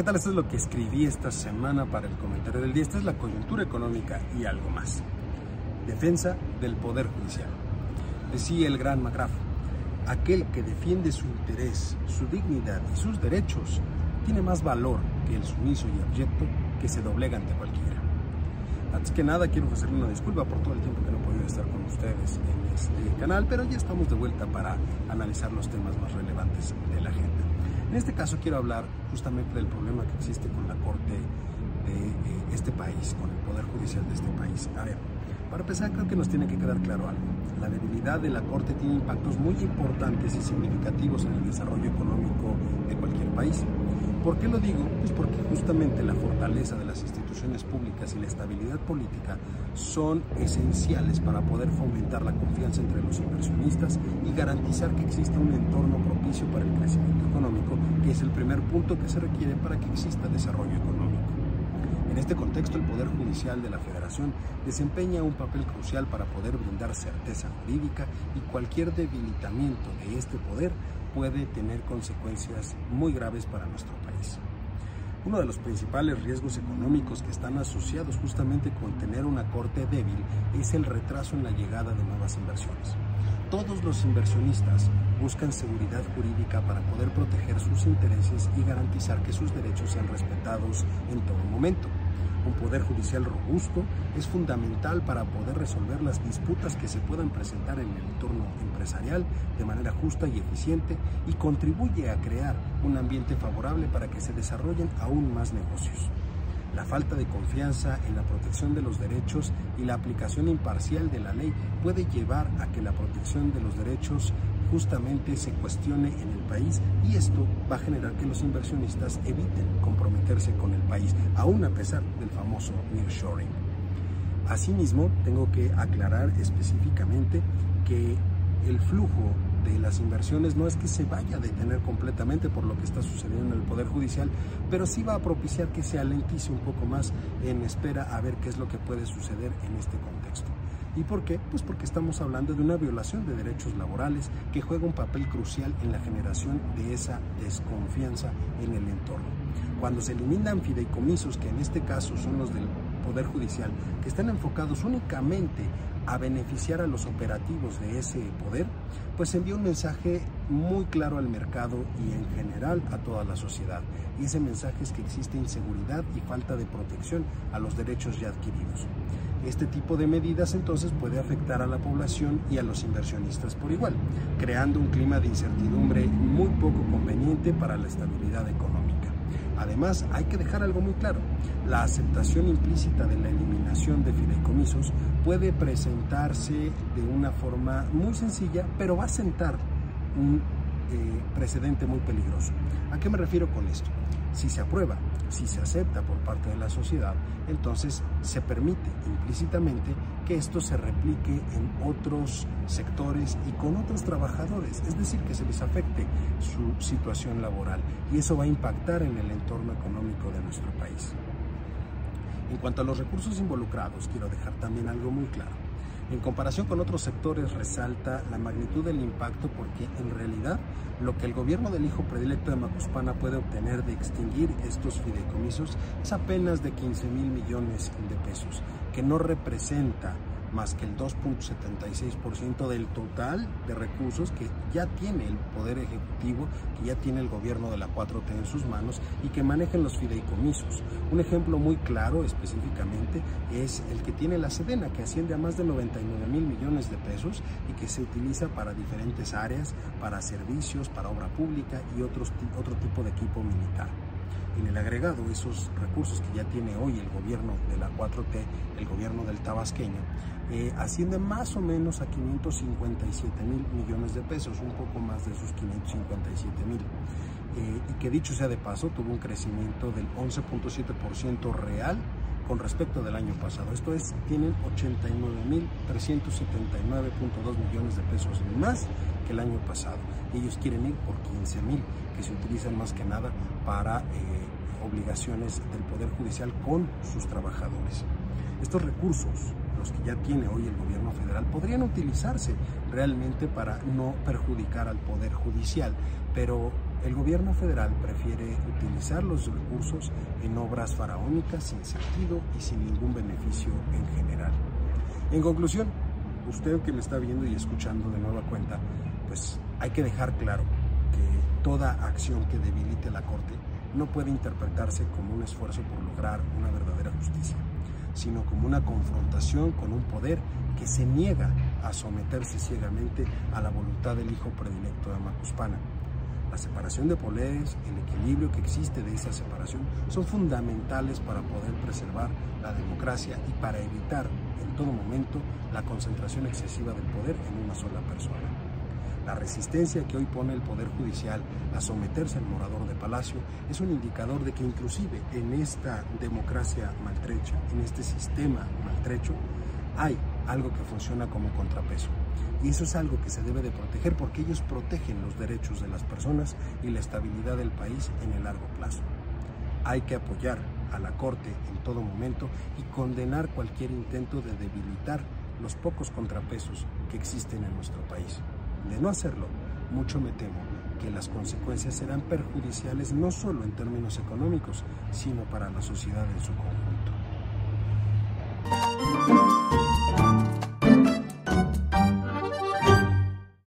¿qué tal? Esto es lo que escribí esta semana para el comentario del día. Esta es la coyuntura económica y algo más. Defensa del Poder Judicial. Decía el gran McGrath, aquel que defiende su interés, su dignidad y sus derechos tiene más valor que el sumiso y abyecto que se doblega ante cualquiera. Antes que nada, quiero ofrecerle una disculpa por todo el tiempo que no he podido estar con ustedes en este canal, pero ya estamos de vuelta para analizar los temas más relevantes de la agenda. En este caso quiero hablar justamente del problema que existe con la Corte de eh, este país, con el Poder Judicial de este país. A ver, para empezar creo que nos tiene que quedar claro algo. La debilidad de la Corte tiene impactos muy importantes y significativos en el desarrollo económico de cualquier país. ¿Por qué lo digo? Pues porque justamente la fortaleza de las instituciones públicas y la estabilidad política son esenciales para poder fomentar la confianza entre los inversionistas y garantizar que exista un entorno propicio para el crecimiento económico, que es el primer punto que se requiere para que exista desarrollo económico. En este contexto, el Poder Judicial de la Federación desempeña un papel crucial para poder brindar certeza jurídica y cualquier debilitamiento de este poder puede tener consecuencias muy graves para nuestro país. Uno de los principales riesgos económicos que están asociados justamente con tener una corte débil es el retraso en la llegada de nuevas inversiones. Todos los inversionistas buscan seguridad jurídica para poder proteger sus intereses y garantizar que sus derechos sean respetados en todo momento. Un poder judicial robusto es fundamental para poder resolver las disputas que se puedan presentar en el entorno empresarial de manera justa y eficiente y contribuye a crear un ambiente favorable para que se desarrollen aún más negocios. La falta de confianza en la protección de los derechos y la aplicación imparcial de la ley puede llevar a que la protección de los derechos justamente se cuestione en el país y esto va a generar que los inversionistas eviten comprometerse con el país, aún a pesar del famoso nearshoring. Asimismo, tengo que aclarar específicamente que el flujo de las inversiones no es que se vaya a detener completamente por lo que está sucediendo en el Poder Judicial, pero sí va a propiciar que se alentice un poco más en espera a ver qué es lo que puede suceder en este contexto. ¿Y por qué? Pues porque estamos hablando de una violación de derechos laborales que juega un papel crucial en la generación de esa desconfianza en el entorno. Cuando se eliminan fideicomisos, que en este caso son los del Poder Judicial, que están enfocados únicamente a beneficiar a los operativos de ese poder, pues envía un mensaje muy claro al mercado y en general a toda la sociedad. Y ese mensaje es que existe inseguridad y falta de protección a los derechos ya adquiridos. Este tipo de medidas entonces puede afectar a la población y a los inversionistas por igual, creando un clima de incertidumbre muy poco conveniente para la estabilidad económica. Además, hay que dejar algo muy claro. La aceptación implícita de la eliminación de fideicomisos puede presentarse de una forma muy sencilla, pero va a sentar un precedente muy peligroso. ¿A qué me refiero con esto? Si se aprueba, si se acepta por parte de la sociedad, entonces se permite implícitamente que esto se replique en otros sectores y con otros trabajadores, es decir, que se les afecte su situación laboral y eso va a impactar en el entorno económico de nuestro país. En cuanto a los recursos involucrados, quiero dejar también algo muy claro. En comparación con otros sectores resalta la magnitud del impacto porque en realidad lo que el gobierno del hijo predilecto de Macuspana puede obtener de extinguir estos fideicomisos es apenas de 15 mil millones de pesos, que no representa más que el 2.76% del total de recursos que ya tiene el Poder Ejecutivo, que ya tiene el gobierno de la 4T en sus manos y que manejen los fideicomisos. Un ejemplo muy claro específicamente es el que tiene la Sedena, que asciende a más de 99 mil millones de pesos y que se utiliza para diferentes áreas, para servicios, para obra pública y otros, otro tipo de equipo militar en el agregado esos recursos que ya tiene hoy el gobierno de la 4T, el gobierno del tabasqueño, eh, asciende más o menos a 557 mil millones de pesos, un poco más de esos 557 mil. Eh, y que dicho sea de paso, tuvo un crecimiento del 11.7% real con respecto del año pasado. Esto es, tienen 89.379.2 millones de pesos más que el año pasado. Ellos quieren ir por 15.000, que se utilizan más que nada para eh, obligaciones del Poder Judicial con sus trabajadores. Estos recursos, los que ya tiene hoy el gobierno federal, podrían utilizarse realmente para no perjudicar al Poder Judicial, pero el gobierno federal prefiere utilizar los recursos en obras faraónicas sin sentido y sin ningún beneficio en general. En conclusión, usted que me está viendo y escuchando de nueva cuenta, pues hay que dejar claro que toda acción que debilite la Corte no puede interpretarse como un esfuerzo por lograr una verdadera justicia, sino como una confrontación con un poder que se niega a someterse ciegamente a la voluntad del hijo predilecto de Macuspana. La separación de poderes, el equilibrio que existe de esa separación son fundamentales para poder preservar la democracia y para evitar en todo momento la concentración excesiva del poder en una sola persona. La resistencia que hoy pone el Poder Judicial a someterse al morador de Palacio es un indicador de que inclusive en esta democracia maltrecha, en este sistema maltrecho, hay algo que funciona como contrapeso. Y eso es algo que se debe de proteger porque ellos protegen los derechos de las personas y la estabilidad del país en el largo plazo. Hay que apoyar a la Corte en todo momento y condenar cualquier intento de debilitar los pocos contrapesos que existen en nuestro país. De no hacerlo, mucho me temo que las consecuencias serán perjudiciales no solo en términos económicos, sino para la sociedad en su conjunto.